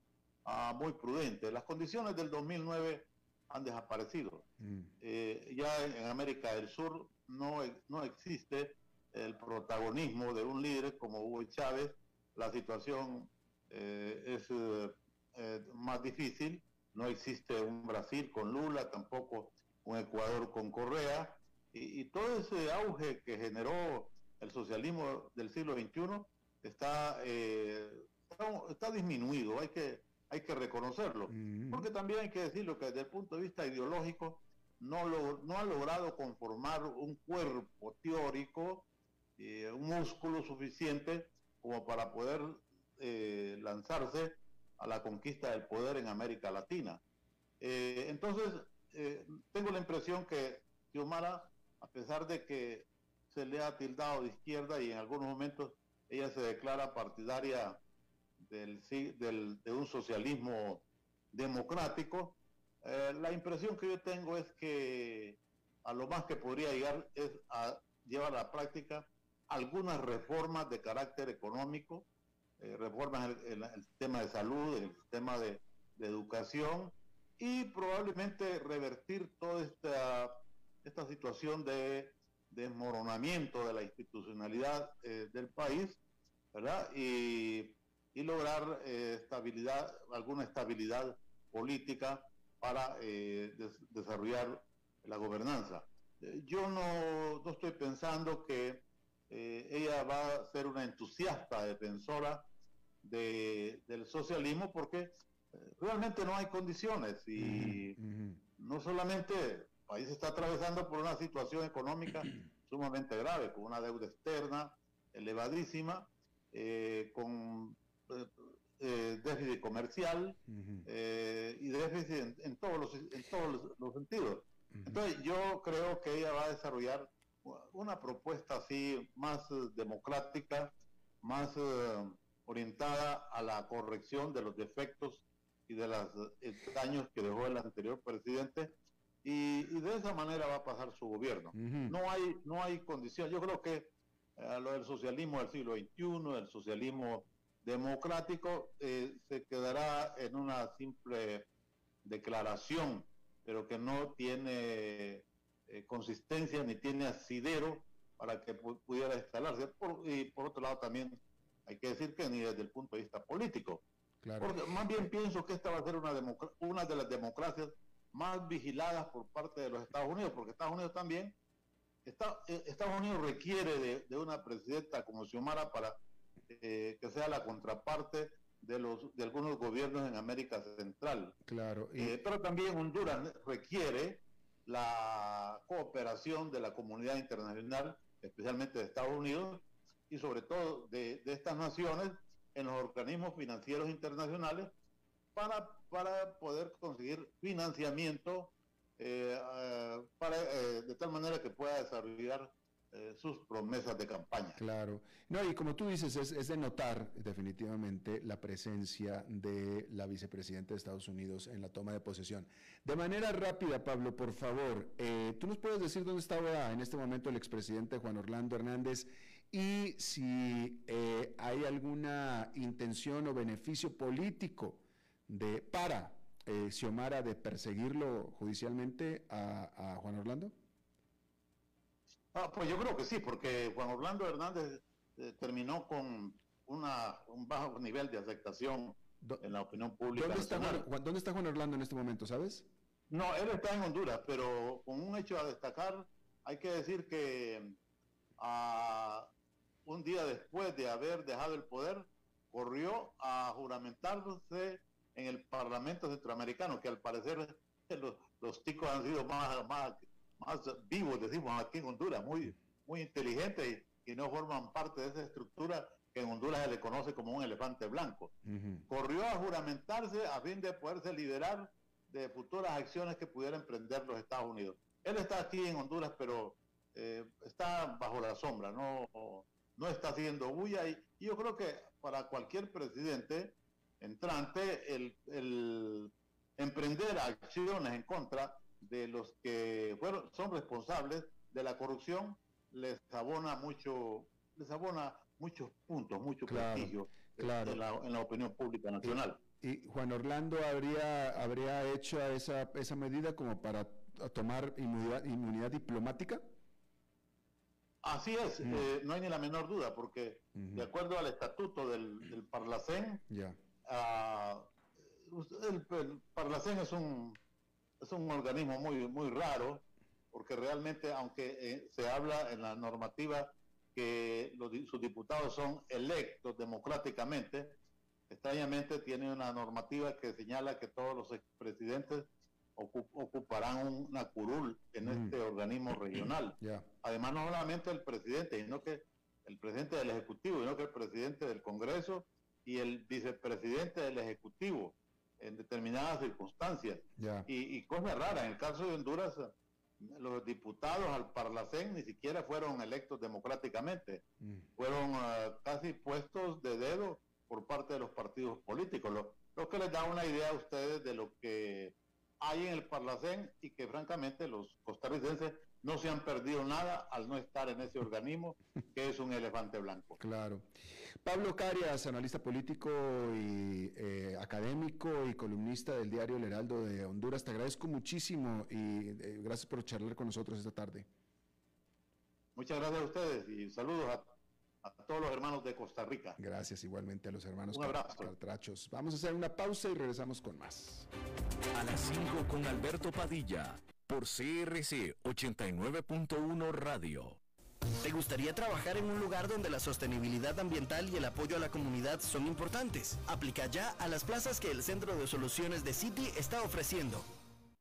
F: ah, muy prudente. Las condiciones del 2009 han desaparecido. Mm. Eh, ya en, América del Sur no, no existe el protagonismo de un líder como Hugo Chávez la situación eh, es eh, más difícil. No existe un Brasil con Lula, tampoco un Ecuador con Correa. Y, todo ese auge que generó el socialismo del siglo XXI está, está, disminuido, hay que, hay que reconocerlo. Porque también hay que decirlo que desde el punto de vista ideológico no, lo, no ha logrado conformar un cuerpo teórico, eh, un músculo suficiente como para poder eh, lanzarse a la conquista del poder en América Latina. Eh, entonces, tengo la impresión que Xiomara, a pesar de que se le ha tildado de izquierda y en algunos momentos ella se declara partidaria del, del, de un socialismo democrático, eh, la impresión que yo tengo es que a lo más que podría llegar es a llevar a la práctica algunas reformas de carácter económico, eh, reformas en el, sistema de salud, en el sistema de, educación y probablemente revertir toda esta, esta situación de desmoronamiento de la institucionalidad eh, del país, ¿verdad? Y, y lograr estabilidad, alguna estabilidad política para eh, desarrollar la gobernanza. Eh, yo no, no, estoy pensando que eh, ella va a ser una entusiasta defensora de, del socialismo porque realmente no hay condiciones y no solamente el país está atravesando por una situación económica (clears throat) sumamente grave, con una deuda externa elevadísima, con eh, déficit comercial eh, y déficit en, todos, los, en todos los, sentidos. Entonces yo creo que ella va a desarrollar una propuesta así más eh, democrática, más orientada a la corrección de los defectos y de los daños que dejó el anterior presidente y, de esa manera va a pasar su gobierno. No hay no hay condición. Yo creo que lo del socialismo del siglo XXI, el socialismo democrático eh, se quedará en una simple declaración, pero que no tiene eh, consistencia ni tiene asidero para que pudiera instalarse. y por otro lado también hay que decir que ni desde el punto de vista político. Porque más bien pienso que esta va a ser una, una de las democracias más vigiladas por parte de los Estados Unidos, porque Estados Unidos también, está, eh, Estados Unidos requiere de, de una presidenta como Xiomara para eh, que sea la contraparte de los de algunos gobiernos en América Central.
D: Claro.
F: Eh, pero también Honduras requiere la cooperación de la comunidad internacional, especialmente de Estados Unidos y sobre todo de, estas naciones en los organismos financieros internacionales para, para poder conseguir financiamiento eh, para, de tal manera que pueda desarrollar eh, sus promesas de campaña.
D: Claro. No, y como tú dices, es, de notar definitivamente la presencia de la vicepresidenta de Estados Unidos en la toma de posesión. De manera rápida, Pablo, por favor, eh, ¿tú nos puedes decir dónde estaba en este momento el expresidente Juan Orlando Hernández y si eh, hay alguna intención o beneficio político de para Xiomara de perseguirlo judicialmente a Juan Orlando?
F: Ah, pues yo creo que sí, porque Juan Orlando Hernández eh, terminó con una, un bajo nivel de aceptación en la opinión pública.
D: ¿Dónde está, Juan, ¿Dónde está Juan Orlando en este momento, sabes?
F: No, él está en Honduras, pero con un hecho a destacar, hay que decir que ah, un día después de haber dejado el poder, corrió a juramentarse en el Parlamento Centroamericano, que al parecer (laughs) los, los ticos han sido más, más más vivos, decimos aquí en Honduras, muy, muy inteligentes y, no forman parte de esa estructura que en Honduras se le conoce como un elefante blanco. Corrió a juramentarse a fin de poderse liberar de futuras acciones que pudiera emprender los Estados Unidos. Él está aquí en Honduras, pero eh, está bajo la sombra, no, no está haciendo bulla. Y, yo creo que para cualquier presidente entrante, el, el emprender acciones en contra de los que fueron, son responsables de la corrupción les abona mucho, les abona muchos puntos, mucho prestigio
D: claro.
F: En, la, opinión pública nacional.
D: Y, Juan Orlando habría, habría hecho esa, esa medida como para tomar inmunidad, inmunidad diplomática?
F: Así es,
D: Mm.
F: eh, no hay ni la menor duda, porque de acuerdo al estatuto del, del Parlacén,
D: Ya.
F: ah, el, el Parlacén es un, es un organismo muy, muy raro, porque realmente, aunque eh, se habla en la normativa que los, sus diputados son electos democráticamente, extrañamente tiene una normativa que señala que todos los expresidentes ocu- ocuparán una curul en
D: Mm.
F: este organismo regional. (clears throat) Además, no solamente el presidente, sino que el presidente del Ejecutivo, sino que el presidente del Congreso y el vicepresidente del Ejecutivo en determinadas circunstancias.
D: Ya.
F: Y, y cosa rara, en el caso de Honduras, los diputados al Parlacén ni siquiera fueron electos democráticamente,
D: Mm.
F: fueron eh, casi puestos de dedo por parte de los partidos políticos, lo, lo que les da una idea a ustedes de lo que hay en el Parlacén y que francamente los costarricenses no se han perdido nada al no estar en ese organismo que es un elefante blanco.
D: Claro. Pablo Carias, analista político y eh, académico y columnista del diario El Heraldo de Honduras, te agradezco muchísimo y eh, gracias por charlar con nosotros esta tarde.
F: Muchas gracias a ustedes y saludos a, a todos los hermanos de Costa Rica.
D: Gracias igualmente a los hermanos
F: Un abrazo.
D: Cartrachos. Vamos a hacer una pausa y regresamos con más.
C: A las 5 con Alberto Padilla, por CRC 89.1 Radio.
E: ¿Te gustaría trabajar en un lugar donde la sostenibilidad ambiental y el apoyo a la comunidad son importantes? Aplica ya a las plazas que el Centro de Soluciones de City está ofreciendo.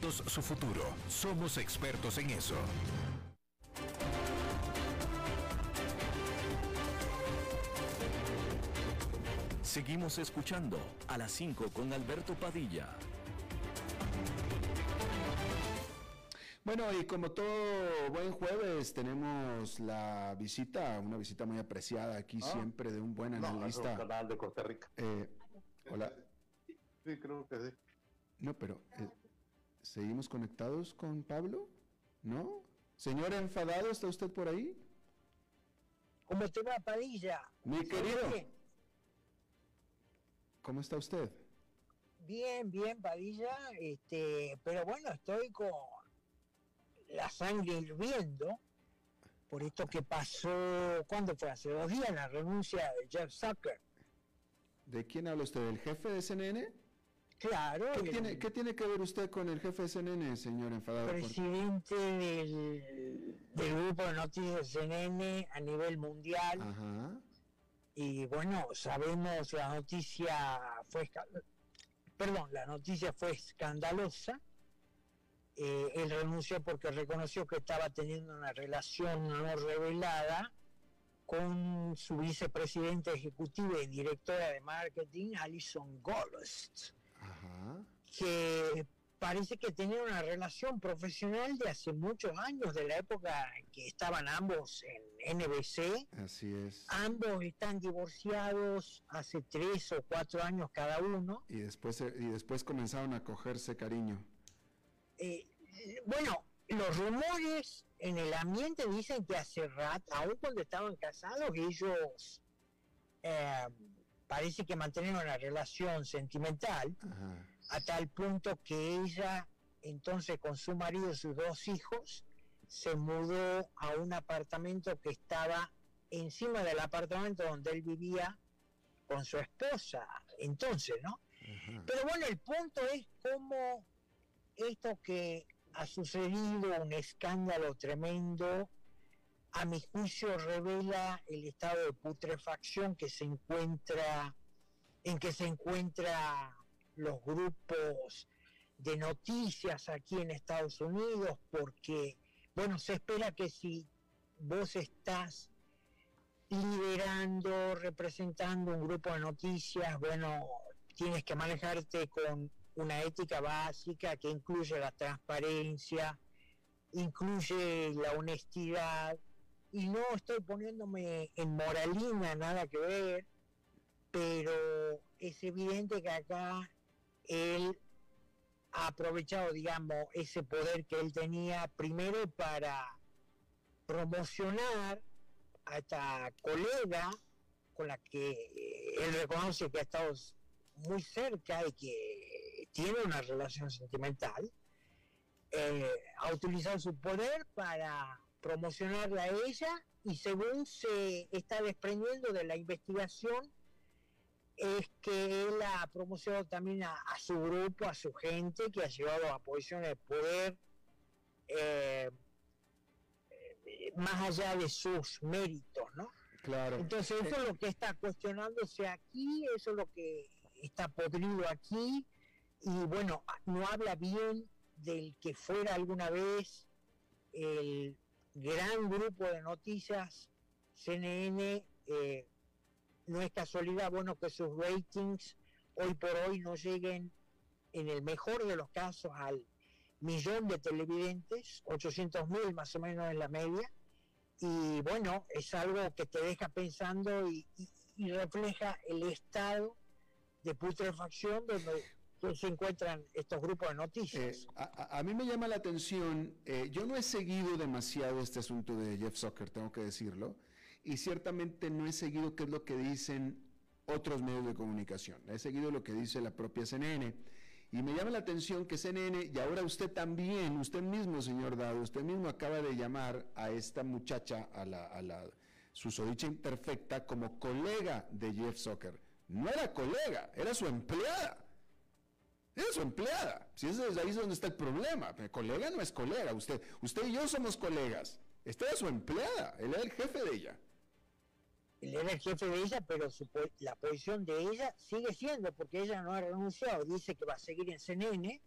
G: su futuro. Somos expertos en eso.
C: Seguimos escuchando a las 5 con Alberto Padilla.
D: Bueno, y como todo buen jueves, tenemos la visita, una visita muy apreciada aquí
F: Ah.
D: siempre de un buen
F: No, es un
D: analista.
F: canal de Costa Rica.
D: Eh, hola.
F: Sí, creo que sí.
D: No, pero eh, ¿seguimos conectados con Pablo? ¿No? Señor enfadado, ¿está usted por ahí?
H: ¿Cómo te va, Padilla?
D: Mi querido.
H: Bien,
D: ¿Cómo está usted?
H: bien, bien, Padilla. Este, pero bueno, estoy con la sangre hirviendo por esto que pasó, ¿cuándo fue? Hace dos días, la renuncia de Jeff Zucker.
D: ¿De quién habla usted? ¿Del jefe de CNN?
H: Claro,
D: ¿Qué
H: el
D: tiene, qué tiene que ver usted con el jefe de CNN, señor enfadado? Por-
H: presidente del, del grupo de noticias CNN a nivel mundial.
D: Ajá.
H: y bueno, sabemos la noticia fue perdón, la noticia fue escandalosa. Eh, él renunció porque reconoció que estaba teniendo una relación no revelada con su vicepresidenta ejecutiva y directora de marketing, Alison Gollust,
D: Ajá.
H: que parece que tenían una relación profesional de hace muchos años, de la época en que estaban ambos en NBC.
D: Así es.
H: Ambos están divorciados hace tres o cuatro años cada uno.
D: Y después, y después comenzaron a cogerse cariño.
H: Eh, bueno, los rumores en el ambiente dicen que hace rato, aún cuando estaban casados, ellos eh, parece que mantenían una relación sentimental
D: Ajá.
H: a tal punto que ella, entonces con su marido y sus dos hijos, se mudó a un apartamento que estaba encima del apartamento donde él vivía con su esposa. Entonces, ¿no?
D: Ajá.
H: Pero bueno, el punto es cómo esto que ha sucedido, un escándalo tremendo, a mi juicio revela el estado de putrefacción que se encuentra, en que se encuentra los grupos de noticias aquí en Estados Unidos, porque, bueno, se espera que si vos estás liderando, representando un grupo de noticias, bueno, tienes que manejarte con una ética básica que incluye la transparencia, incluye la honestidad, y no estoy poniéndome en moralina, nada que ver, pero es evidente que acá él ha aprovechado, digamos, ese poder que él tenía primero para promocionar a esta colega con la que él reconoce que ha estado muy cerca y que tiene una relación sentimental, eh, ha utilizado su poder para promocionarla a ella y según se está desprendiendo de la investigación, es que él ha promocionado también a, su grupo, a su gente, que ha llevado a posiciones de poder eh, eh, más allá de sus méritos, ¿no?
D: Claro.
H: Entonces eso es lo que está cuestionándose aquí, eso es lo que está podrido aquí, y bueno, no habla bien del que fuera alguna vez el gran grupo de noticias CNN, eh, no es casualidad, bueno, que sus ratings hoy por hoy no lleguen, en el mejor de los casos, al millón de televidentes, 800 mil más o menos en la media, y bueno, es algo que te deja pensando y, refleja el estado de putrefacción donde se encuentran estos grupos de noticias.
D: Eh, a, mí me llama la atención, eh, yo no he seguido demasiado este asunto de Jeff Zucker, tengo que decirlo, y ciertamente no he seguido qué es lo que dicen otros medios de comunicación, he seguido lo que dice la propia CNN. Y me llama la atención que CNN, y ahora usted también, usted mismo, señor Dado, usted mismo acaba de llamar a esta muchacha, a la, a la susodicha imperfecta, como colega de Jeff Zucker. No era colega, era su empleada. Era su empleada. Si eso es ahí es donde está el problema. colega no es colega. Usted, usted y yo somos colegas. Esta era su empleada. Él era el jefe de ella
H: él era el jefe de ella, pero la posición de ella sigue siendo, porque ella no ha renunciado, dice que va a seguir en CNN,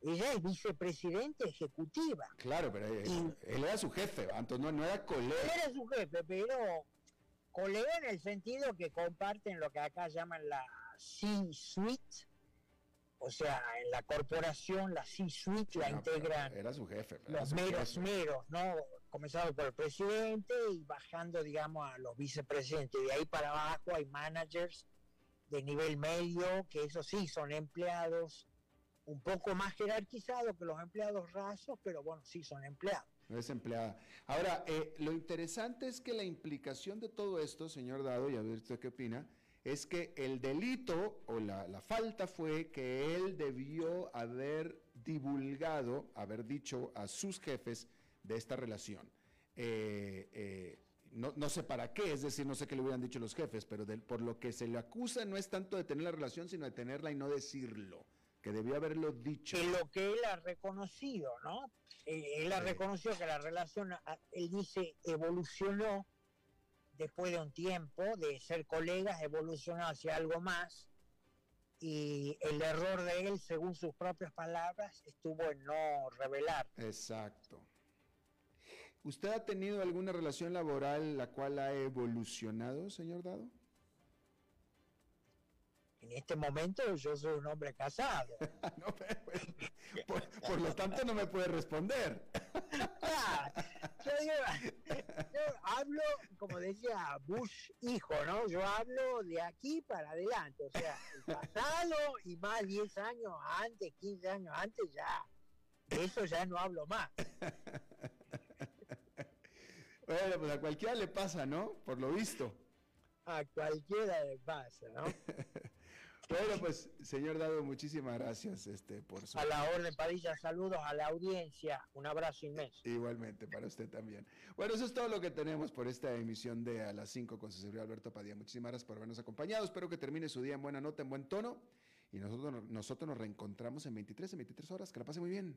H: ella es vicepresidente ejecutiva.
D: Claro, pero él, era su jefe, entonces no, era colega.
H: Él era su jefe, pero colega en el sentido que comparten lo que acá llaman la C-suite, o sea, en la corporación, la C-suite la integran
D: era su jefe,
H: los meros meros, ¿no? comenzado por el presidente y bajando, digamos, a los vicepresidentes. De ahí para abajo hay managers de nivel medio, que eso sí son empleados un poco más jerarquizados que los empleados rasos, pero bueno, sí son empleados.
D: Es empleada. Ahora, eh, lo interesante es que la implicación de todo esto, señor Dado, y a ver usted qué opina, es que el delito o la, la falta fue que él debió haber divulgado, haber dicho a sus jefes, de esta relación. Eh, eh, no, sé para qué, es decir, no sé qué le hubieran dicho los jefes, pero por lo que se le acusa no es tanto de tener la relación, sino de tenerla y no decirlo, que debió haberlo dicho.
H: Es lo que él ha reconocido, ¿no? Eh, él ha reconocido que la relación, él dice, evolucionó después de un tiempo de ser colegas, evolucionó hacia algo más. Y el error de él, según sus propias palabras, estuvo en no revelar.
D: Exacto. ¿Usted ha tenido alguna relación laboral la cual ha evolucionado, señor Dado?
H: En este momento yo soy un hombre casado. (laughs)
D: por, lo tanto no me puede responder. (laughs)
H: Ah, yo, hablo, como decía Bush hijo, ¿no? Yo hablo de aquí para adelante. O sea, el pasado y más 10 años antes, 15 años antes ya. eso ya no hablo más. (laughs)
D: Bueno, pues a cualquiera le pasa, ¿no? Por lo visto.
H: A cualquiera le pasa, ¿no?
D: Bueno, pues, señor Dado, muchísimas gracias este, por su...
H: A la orden, Padilla, saludos a la audiencia, un abrazo inmenso.
D: Igualmente, para usted también. Bueno, eso es todo lo que tenemos por esta emisión de A las 5 con su servidor Alberto Padilla. Muchísimas gracias por habernos acompañado, espero que termine su día en buena nota, en buen tono, y nosotros, nosotros nos reencontramos en 23, en 23 horas, que la pase muy bien.